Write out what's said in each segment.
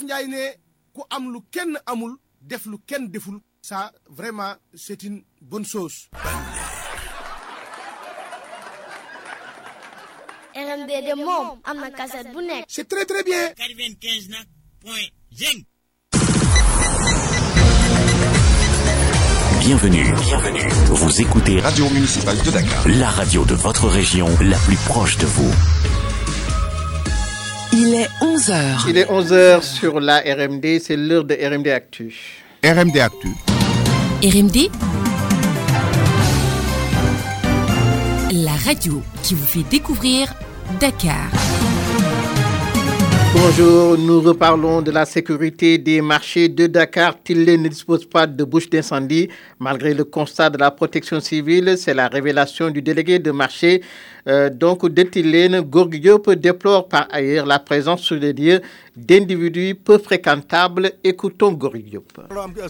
olof Njaay ne ku am lu kenn amul def lu kenn deful ça vraiment c'est une bonne chose RMD de moom am na cassette bu nekk c'est très très bien 95 nag point zeng Bienvenue, bienvenue. Vous écoutez Radio Municipale de Dakar. la radio de votre région, la plus proche de vous. Il est 11h. Il est 11h sur la RMD, c'est l'heure de RMD Actu. RMD Actu. RMD La radio qui vous fait découvrir Dakar. Bonjour, nous reparlons de la sécurité des marchés de Dakar. Tillet ne dispose pas de bouche d'incendie malgré le constat de la protection civile. C'est la révélation du délégué de marché. Euh, donc, de Tillen, Gourguiop déplore par ailleurs la présence sur les lieux d'individus peu fréquentables. Écoutons Gourguiop.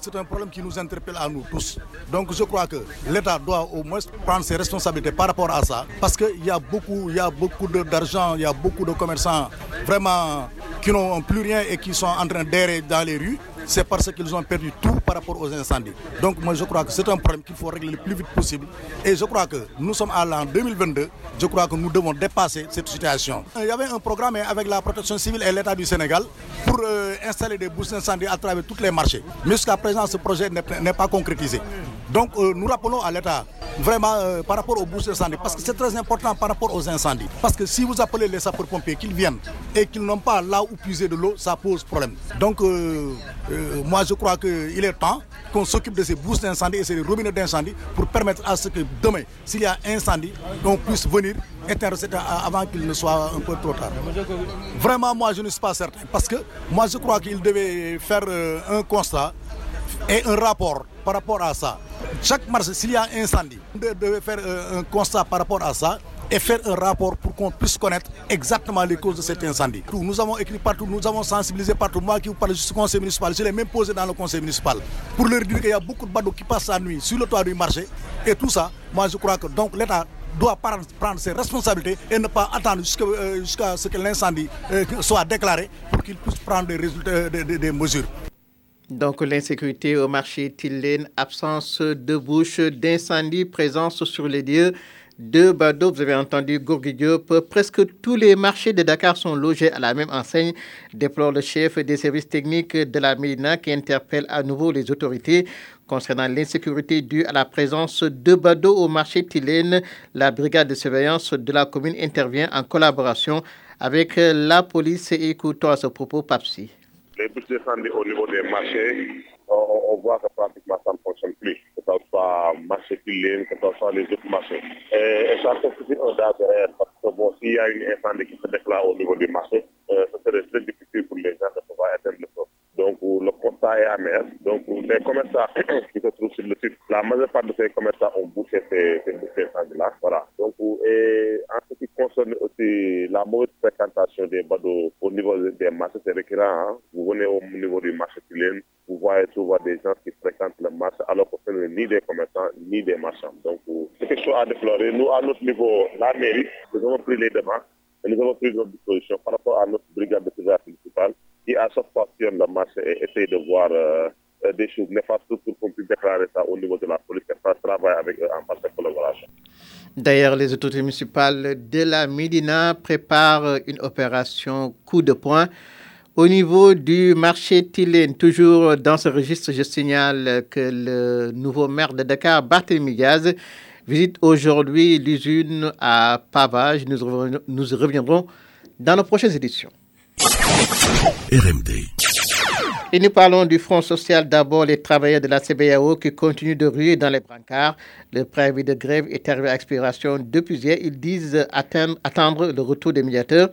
C'est un problème qui nous interpelle à nous tous. Donc je crois que l'État doit au moins prendre ses responsabilités par rapport à ça. Parce qu'il y a beaucoup, y a beaucoup d'argent, il y a beaucoup de commerçants vraiment qui n'ont plus rien et qui sont en train d'errer dans les rues. C'est parce qu'ils ont perdu tout par rapport aux incendies. Donc moi je crois que c'est un problème qu'il faut régler le plus vite possible. Et je crois que nous sommes à l'an 2022. Je crois que nous devons dépasser cette situation. Il y avait un programme avec la protection civile et l'État du Sénégal pour euh, installer des bouches d'incendie à travers tous les marchés. Mais jusqu'à présent, ce projet n'est n'est pas concrétisé. Donc euh, nous rappelons à l'État vraiment euh, par rapport aux bouches d'incendie, parce que c'est très important par rapport aux incendies. Parce que si vous appelez les sapeurs-pompiers qu'ils viennent et qu'ils n'ont pas là où puiser de l'eau, ça pose problème. Donc euh, euh, moi je crois qu'il est temps qu'on s'occupe de ces bouches d'incendie et ces robinets d'incendie pour permettre à ce que demain, s'il y a incendie, qu'on puisse venir éteindre avant qu'il ne soit un peu trop tard. Vraiment, moi, je ne suis pas certain. Parce que moi, je crois qu'il devait faire un constat et un rapport par rapport à ça. Chaque marché, s'il y a incendie, on devait faire euh, un constat par rapport à ça et faire un rapport pour qu'on puisse connaître exactement les causes de cet incendie. Nous avons écrit partout, nous avons sensibilisé partout. Moi qui vous parle du conseil municipal, je l'ai même posé dans le conseil municipal pour leur dire qu'il y a beaucoup de badauds qui passent la nuit sur le toit du marché et tout ça. Moi je crois que donc l'État doit prendre, ses responsabilités et ne pas attendre jusqu'à euh, jusqu'à ce que l'incendie euh, soit déclaré pour qu'il puisse prendre des résultats, des mesures. Donc l'insécurité au marché Tillen, absence de bouche d'incendie, présence sur les lieux de Bado. Vous avez entendu Gourgui Diop. Presque tous les marchés de Dakar sont logés à la même enseigne, déplore le chef des services techniques de la Médina qui interpelle à nouveau les autorités concernant l'insécurité due à la présence de Bado au marché Tillen. La brigade de surveillance de la commune intervient en collaboration avec la police. Écoutons à ce propos Papsi. Les bus d'incendie au niveau des marchés, on, voit que pratiquement ça ne fonctionne plus, que ce soit marché Pilène, que ce soit les autres marchés. Et, et ça constitue un danger parce que bon, s'il y a une incendie qui se déclare au niveau du marché, euh, ce serait très difficile pour les gens de pouvoir éteindre le feu. Donc le constat est amer. Donc les commerçants qui se trouvent sur le site, la majeure part de ces commerçants ont bouché ces, ces la mauvaise fréquentation des badauds au niveau des marchés, c'est récurrent. hein. Vous venez au niveau du marché Pilène, vous voyez souvent des gens qui fréquentent le marché alors que ce n'est ni des commerçants ni des marchands. Donc, euh, c'est quelque chose à déplorer. Nous, à notre niveau, la mairie, nous avons pris les devants et nous avons pris nos dispositions par rapport à notre brigade de surveillance municipale qui, à chaque fois, sillonne le marché et essaye de voir euh, des choses néfastes pour qu'on puisse déclarer ça au niveau de la police et ça travaille avec eux en parfaite collaboration. D'ailleurs, les autorités municipales de la Médina préparent une opération coup de poing. Au niveau du marché Tilène, toujours dans ce registre, je signale que le nouveau maire de Dakar, Barthélémy Diaz, visite aujourd'hui l'usine à pavage. Nous, reviendrons- nous reviendrons dans nos prochaines éditions. RMD. Et nous parlons du Front social. D'abord, les travailleurs de la CBAO qui continuent de ruer dans les brancards. Le préavis de grève est arrivé à expiration depuis hier. Ils disent attendre le retour des médiateurs.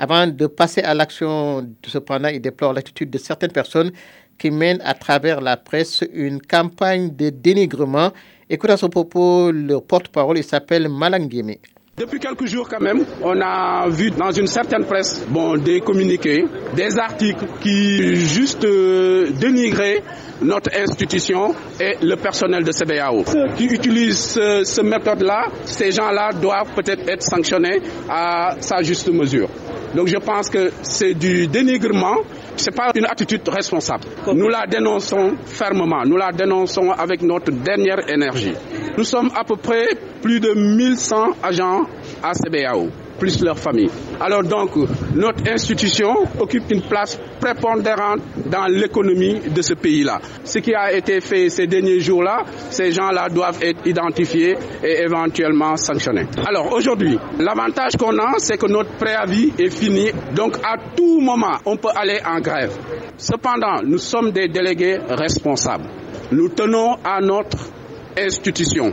Avant de passer à l'action, cependant, ils déplorent l'attitude de certaines personnes qui mènent à travers la presse une campagne de dénigrement. Écoutez à ce propos le porte-parole, il s'appelle Malanguémé. Depuis quelques jours quand même, on a vu dans une certaine presse bon, des communiqués, des articles qui juste euh, dénigraient notre institution et le personnel de CBAO. Ceux qui utilisent ce, ce méthode-là, ces gens-là doivent peut-être être sanctionnés à sa juste mesure. Donc je pense que c'est du dénigrement C'est pas une attitude responsable. Nous la dénonçons fermement, nous la dénonçons avec notre dernière énergie. Nous sommes à peu près plus de 1100 agents à CBAO plus leur famille. Alors donc, notre institution occupe une place prépondérante dans l'économie de ce pays-là. Ce qui a été fait ces derniers jours-là, ces gens-là doivent être identifiés et éventuellement sanctionnés. Alors aujourd'hui, l'avantage qu'on a, c'est que notre préavis est fini. Donc à tout moment, on peut aller en grève. Cependant, nous sommes des délégués responsables. Nous tenons à notre institution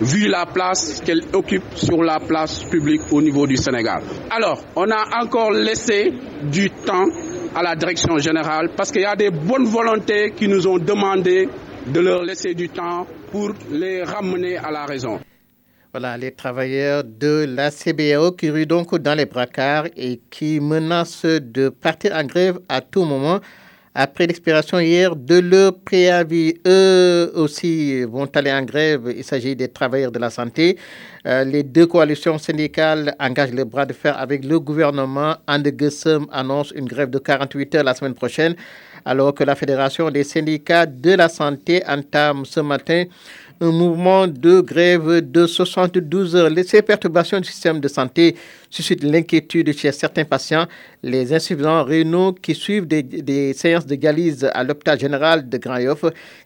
vu la place qu'elle occupe sur la place publique au niveau du Sénégal. Alors, on a encore laissé du temps à la direction générale parce qu'il y a des bonnes volontés qui nous ont demandé de leur laisser du temps pour les ramener à la raison. Voilà, les travailleurs de la CBAO qui ruent donc dans les bracards et qui menacent de partir en grève à tout moment après l'expiration hier de leur préavis. Eux aussi vont aller en grève. Il s'agit des travailleurs de la santé. Euh, les deux coalitions syndicales engagent le bras de fer avec le gouvernement. Andegesem annonce une grève de 48 heures la semaine prochaine, alors que la Fédération des syndicats de la santé entame ce matin un mouvement de grève de 72 heures. Ces perturbations du système de santé suscitent l'inquiétude chez certains patients. Les insuffisants rénaux qui suivent des, séances de dialyse à l'hôpital général de Grand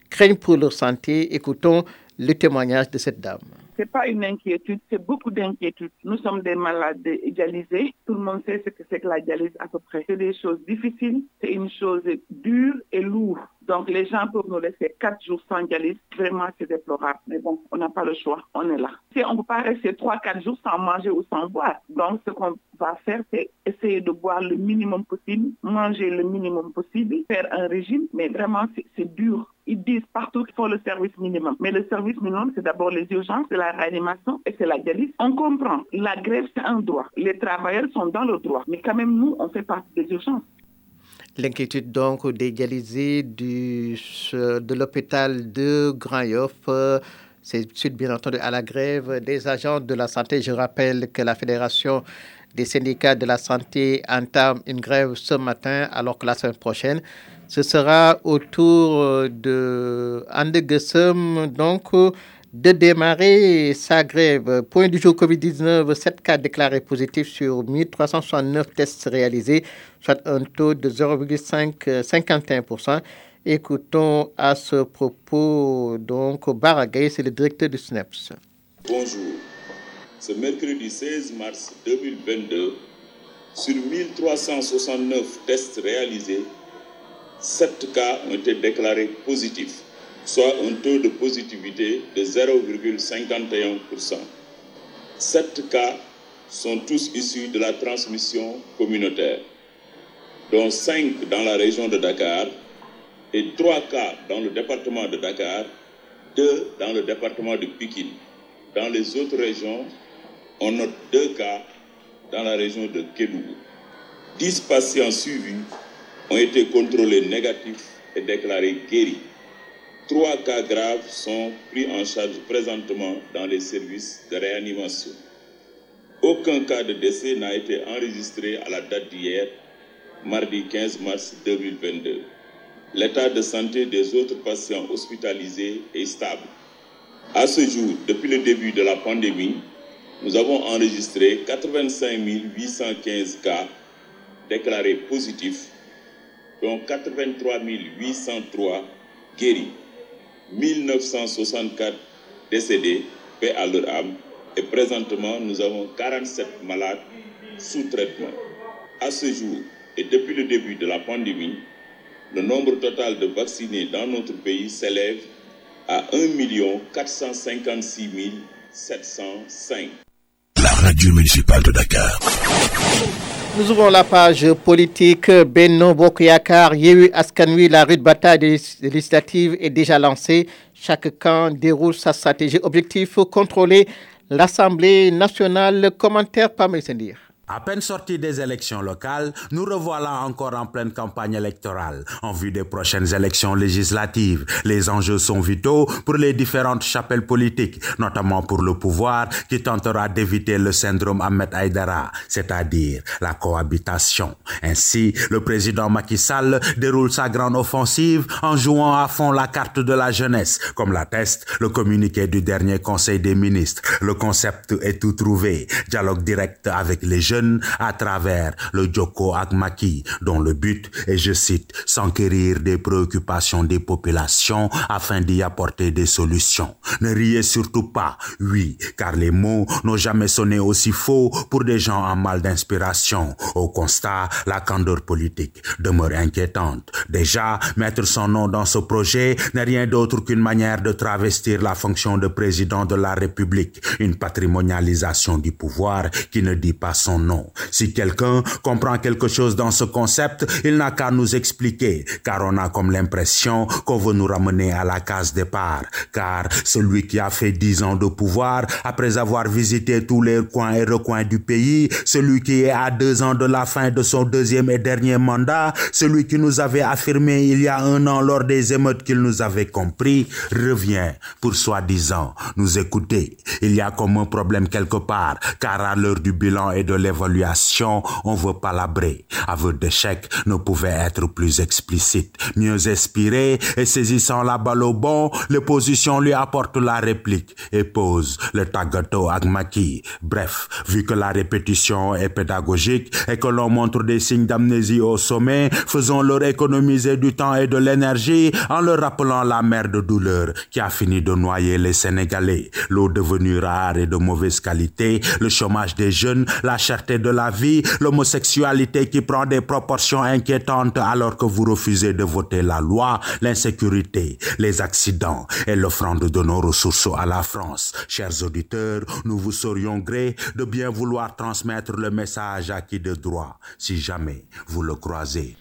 craignent pour leur santé. Écoutons le témoignage de cette dame. C'est pas une inquiétude, c'est beaucoup d'inquiétude. Nous sommes des malades dialysés. Tout le monde sait ce que c'est que la dialyse à peu près. C'est des choses difficiles, c'est une chose dure et lourde. Donc les gens peuvent nous laisser quatre jours sans dialyse. Vraiment, c'est déplorable. Mais bon, on n'a pas le choix. On est là. Si on ne peut pas rester trois, quatre jours sans manger ou sans boire. Donc ce qu'on va faire, c'est essayer de boire le minimum possible, manger le minimum possible, faire un régime. Mais vraiment, c'est dur. Ils disent partout qu'il faut le service minimum. Mais le service minimum, c'est d'abord les urgences, c'est la réanimation et c'est la dialyse. On comprend. La grève, c'est un droit. Les travailleurs sont dans le droit. Mais quand même, nous, on fait partie des urgences. L'inquiétude donc des de l'hôpital de Grand Yoff. C'est suite bien entendu à la grève des agents de la santé. Je rappelle que la Fédération des syndicats de la santé entame une grève ce matin alors que la semaine prochaine, ce sera au tour de Andegesem, donc de démarrer sa grève. Point du jour Covid-19, 7 cas déclarés positifs sur 1369 tests réalisés, soit un taux de 0,51%. Écoutons à ce propos donc Baragay, c'est le directeur du SNEPS. Bonjour. Ce mercredi 16 mars 2022, sur 1369 tests réalisés, 7 cas ont été déclarés positifs soit un taux de positivité de 0,51%. Sept cas sont tous issus de la transmission communautaire, dont cinq dans la région de Dakar et trois cas dans le département de Dakar, deux dans le département de Pikine. Dans les autres régions, on note deux cas dans la région de Kédougou. Dix patients suivis ont été contrôlés négatifs et déclarés guéris. Trois cas graves sont pris en charge présentement dans les services de réanimation. Aucun cas de décès n'a été enregistré à la date d'hier, mardi 15 mars 2022. L'état de santé des autres patients hospitalisés est stable. À ce jour, depuis le début de la pandémie, nous avons enregistré 85 815 cas déclarés positifs, dont 83 803 guéris. 1964 décédés, paix à leur âme, et présentement nous avons 47 malades sous traitement. À ce jour, et depuis le début de la pandémie, le nombre total de vaccinés dans notre pays s'élève à 1 456 705. La radio municipale de Dakar. Nous ouvrons la page politique. Benno Bokoyakar, Yehu Askanui, la rue de bataille des législatives est déjà lancée. Chaque camp déroule sa stratégie. Objectif contrôler l'Assemblée nationale. Commentaire par Messendir. À peine sortis des élections locales, nous revoilà encore en pleine campagne électorale. En vue des prochaines élections législatives, les enjeux sont vitaux pour les différentes chapelles politiques, notamment pour le pouvoir qui tentera d'éviter le syndrome Ahmed Aïdara, c'est-à-dire la cohabitation. Ainsi, le président Macky Sall déroule sa grande offensive en jouant à fond la carte de la jeunesse, comme l'atteste le communiqué du dernier Conseil des ministres. Le concept est tout trouvé. Dialogue direct avec les jeunes à travers le Djoko Agmaki, dont le but est, je cite, s'enquérir des préoccupations des populations afin d'y apporter des solutions. Ne riez surtout pas, oui, car les mots n'ont jamais sonné aussi faux pour des gens en mal d'inspiration. Au constat, la candeur politique demeure inquiétante. Déjà, mettre son nom dans ce projet n'est rien d'autre qu'une manière de travestir la fonction de président de la République, une patrimonialisation du pouvoir qui ne dit pas son nom. Si quelqu'un comprend quelque chose dans ce concept, il n'a qu'à nous expliquer, car on a comme l'impression qu'on veut nous ramener à la case départ. Car celui qui a fait dix ans de pouvoir, après avoir visité tous les coins et recoins du pays, celui qui est à deux ans de la fin de son deuxième et dernier mandat, celui qui nous avait affirmé il y a un an lors des émeutes qu'il nous avait compris, revient pour soi-disant nous écouter. Il y a comme un problème quelque part, car à l'heure du bilan et de l'évaluation, on veut palabrer. Aveu d'échec ne pouvait être plus explicite. Mieux inspiré et saisissant la balle au bon, l'opposition lui apporte la réplique et pose le tagato agmaki. Bref, vu que la répétition est pédagogique et que l'on montre des signes d'amnésie au sommet, faisons leur économiser du temps et de l'énergie en leur rappelant la mer de douleur qui a fini de noyer les Sénégalais. L'eau devenue rare et de mauvaise qualité, le chômage des jeunes, la cherté de la vie, l'homosexualité qui prend des proportions inquiétantes alors que vous refusez de voter la loi, l'insécurité, les accidents et l'offrande de nos ressources à la France. Chers auditeurs, nous vous serions gré de bien vouloir transmettre le message à qui de droit, si jamais vous le croisez.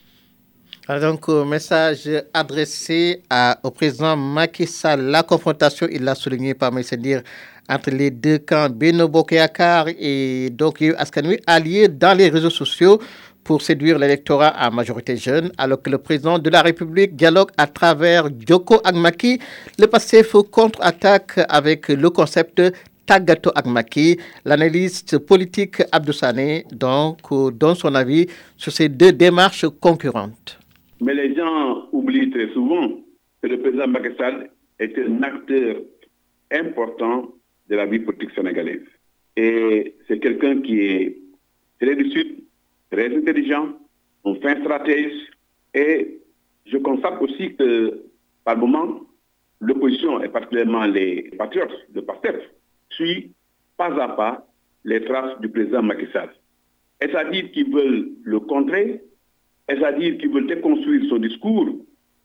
Alors donc, message adressé au président Macky Sall. La confrontation, il l'a souligné par mes dire entre les deux camps, Beno Bokeakar et donc Askanui, alliés dans les réseaux sociaux pour séduire l'électorat à majorité jeune, alors que le président de la République dialogue à travers Djoko Agmaki. Le passé faut contre-attaque avec le concept Tagato Agmaki, l'analyste politique Abdoussane, donc, donne son avis sur ces deux démarches concurrentes. Mais les gens oublient très souvent que le président Macky Sall est un acteur important de la vie politique sénégalaise. Et c'est quelqu'un qui est très du Sud, très intelligent, un fin stratège. Et je constate aussi que, par moment, l'opposition, et particulièrement les patriotes de PASTEF, suit pas à pas les traces du président Macky Sall. Est-ce à dire qu'ils veulent le contrer? Est-ce à dire qu'ils veulent déconstruire son discours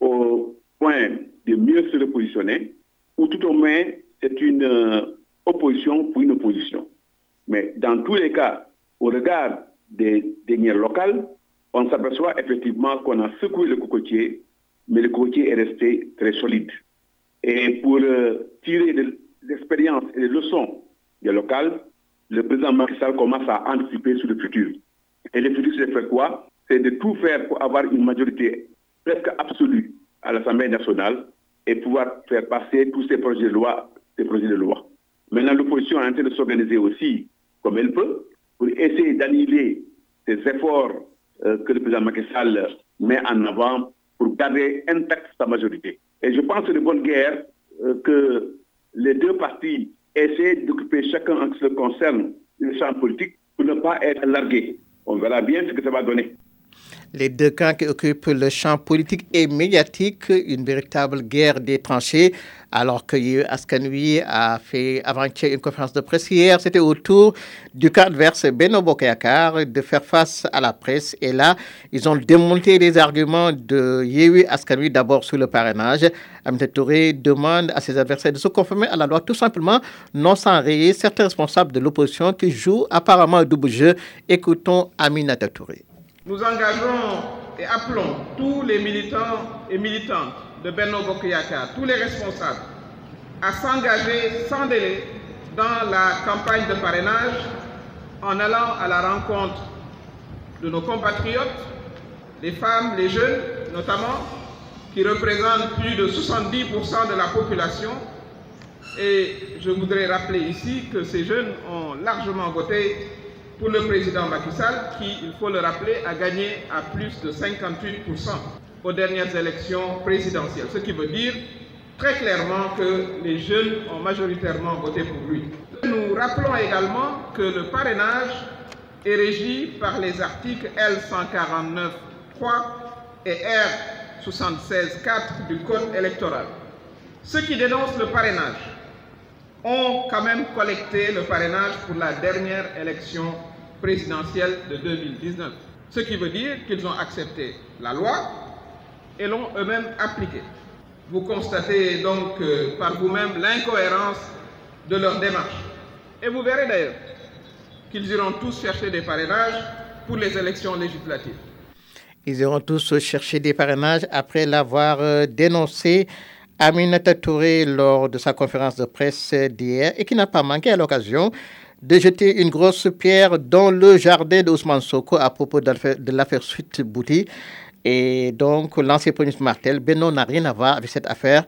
au point de mieux se repositionner? Ou tout au moins, c'est une euh, opposition pour une opposition. Mais dans tous les cas, au regard des dernières locales, on s'aperçoit effectivement qu'on a secoué le cocotier, mais le cocotier est resté très solide. Et pour euh, tirer de l'expérience et les leçons des locales, le président Macky commence à anticiper sur le futur. Et le futur, c'est faire quoi? C'est de tout faire pour avoir une majorité presque absolue à l'Assemblée nationale et pouvoir faire passer tous ces projets de loi, ces projets de loi. Maintenant, l'opposition est en train de s'organiser aussi comme elle peut pour essayer d'annuler ces efforts euh, que le président Macky Sall met en avant pour garder intacte sa majorité. Et je pense que de bonne guerre euh, que les deux partis essaient d'occuper chacun en ce qui concerne le champ politique pour ne pas être largués. On verra bien ce que ça va donner. Les deux camps qui occupent le champ politique et médiatique, une véritable guerre des tranchées, alors que Askanui a fait avant-hier une conférence de presse hier, c'était autour du camp adverse Beno Bokayakar de faire face à la presse. Et là, ils ont démonté les arguments de Yehui Askanui d'abord sur le parrainage. Amine Touré demande à ses adversaires de se conformer à la loi tout simplement, non sans rayer certains responsables de l'opposition qui jouent apparemment un double jeu. Écoutons Aminata Touré. Nous engageons et appelons tous les militants et militantes de Benno Bokuyaka, tous les responsables, à s'engager sans délai dans la campagne de parrainage en allant à la rencontre de nos compatriotes, les femmes, les jeunes notamment, qui représentent plus de 70% de la population. Et je voudrais rappeler ici que ces jeunes ont largement voté pour le président Macky Sall, qui, il faut le rappeler, a gagné à plus de 58% aux dernières élections présidentielles. Ce qui veut dire très clairement que les jeunes ont majoritairement voté pour lui. Nous rappelons également que le parrainage est régi par les articles L149.3 et R76.4 du Code électoral. Ceux qui dénoncent le parrainage ont quand même collecté le parrainage pour la dernière élection présidentielle de 2019. Ce qui veut dire qu'ils ont accepté la loi et l'ont eux-mêmes appliquée. Vous constatez donc euh, par vous-même l'incohérence de leur démarche. Et vous verrez d'ailleurs qu'ils iront tous chercher des parrainages pour les élections législatives. Ils iront tous chercher des parrainages après l'avoir euh, dénoncé Aminata Touré lors de sa conférence de presse d'hier et qui n'a pas manqué à l'occasion de jeter une grosse pierre dans le jardin d'Ousmane Soko à propos de l'affaire Suite Bouti. Et donc, l'ancien premier Martel, Beno n'a rien à voir avec cette affaire.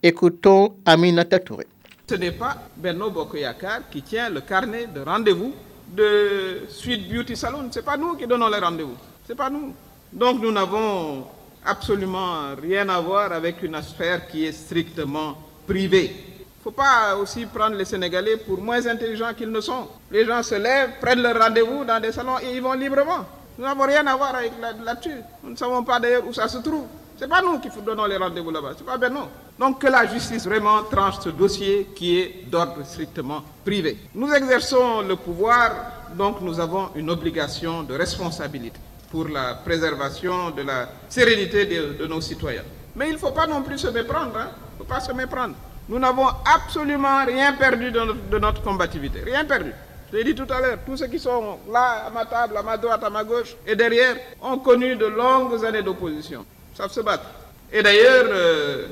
Écoutons Aminata Touré. Ce n'est pas Benno Bokoyakar qui tient le carnet de rendez-vous de Suite Beauty Salon. Ce n'est pas nous qui donnons les rendez-vous. Ce n'est pas nous. Donc, nous n'avons absolument rien à voir avec une affaire qui est strictement privée. Il ne faut pas aussi prendre les Sénégalais pour moins intelligents qu'ils ne sont. Les gens se lèvent, prennent leur rendez-vous dans des salons et ils vont librement. Nous n'avons rien à voir avec là-dessus. nous ne savons pas d'ailleurs où ça se trouve. Ce n'est pas nous qui donnons les rendez-vous là-bas, ce n'est pas Bernard. Donc que la justice vraiment tranche ce dossier qui est d'ordre strictement privé. Nous exerçons le pouvoir, donc nous avons une obligation de responsabilité pour la préservation de la sérénité de, nos citoyens. Mais il ne faut pas non plus se méprendre. Il hein? ne faut pas se méprendre. Nous n'avons absolument rien perdu de notre, de notre combativité. Rien perdu. Je l'ai dit tout à l'heure, tous ceux qui sont là, à ma table, à ma droite, à ma gauche et derrière, ont connu de longues années d'opposition. Savent se battre. Et d'ailleurs, euh,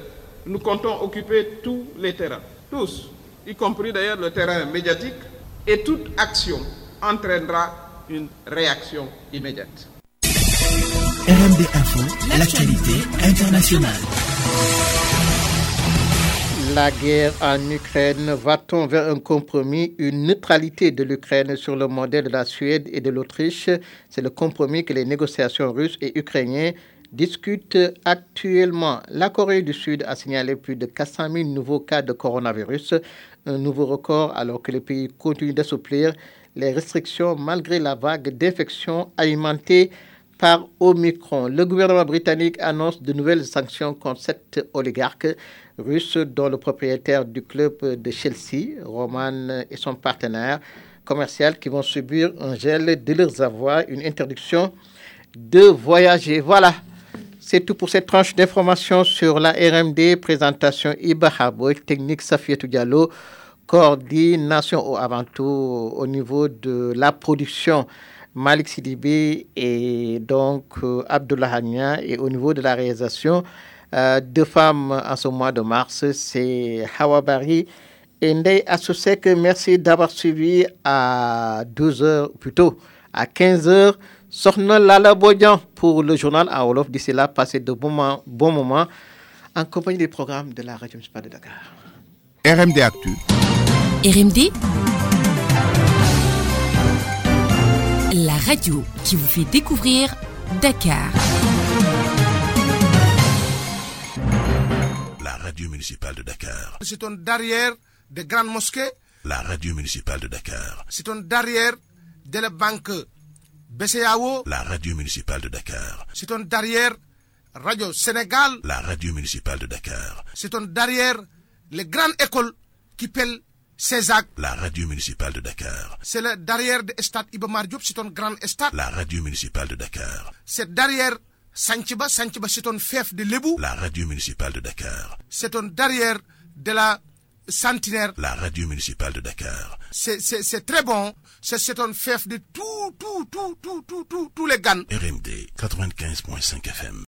nous comptons occuper tous les terrains. Tous. Y compris d'ailleurs le terrain médiatique. Et toute action entraînera une réaction immédiate. La guerre en Ukraine va-t-on vers un compromis, une neutralité de l'Ukraine sur le modèle de la Suède et de l'Autriche? C'est le compromis que les négociations russes et ukrainiennes discutent actuellement. La Corée du Sud a signalé plus de 400 000 nouveaux cas de coronavirus, un nouveau record alors que le pays continue d'assouplir les restrictions malgré la vague d'infections alimentées par Omicron. Le gouvernement britannique annonce de nouvelles sanctions contre sept oligarques russes, dont le propriétaire du club de Chelsea, Roman, et son partenaire commercial, qui vont subir un gel de leurs avoirs, une interdiction de voyager. Voilà. C'est tout pour cette tranche d'informations sur la RMD. Présentation Iba technique Safietou Diallo, coordination avant tout au niveau de la production. Malik Sidibé et donc euh, Abdullah Hania. Et au niveau de la réalisation, euh, deux femmes en ce mois de mars, c'est Hawa Bari et Ndei Asosek. Merci d'avoir suivi à 12h, plutôt à 15h. Sorna Lala Bodjan pour le journal à Wolof. D'ici là, passez de bons moments, bons moments en compagnie des programmes de la radio municipale de Dakar. RMD Actu. RMD radio qui vous fait découvrir Dakar. La radio municipale de Dakar. C'est un derrière des grandes mosquées. La radio municipale de Dakar. C'est un derrière de la banque BCAO. La radio municipale de Dakar. C'est un derrière Radio Sénégal. La radio municipale de Dakar. C'est un derrière les grandes écoles qui pèlent Césac. La radio municipale de Dakar. C'est le derrière de Stade Ibamar Diop, c'est un grand stade. La radio municipale de Dakar. C'est derrière Sanchiba, Sanchiba c'est un fief de Lebou. La radio municipale de Dakar. C'est un derrière de la Centenaire. La radio municipale de Dakar. C'est très bon. C'est un fief de tout, tout, tout, tout, tout, tout, tous les GAN. RMD 95.5 FM.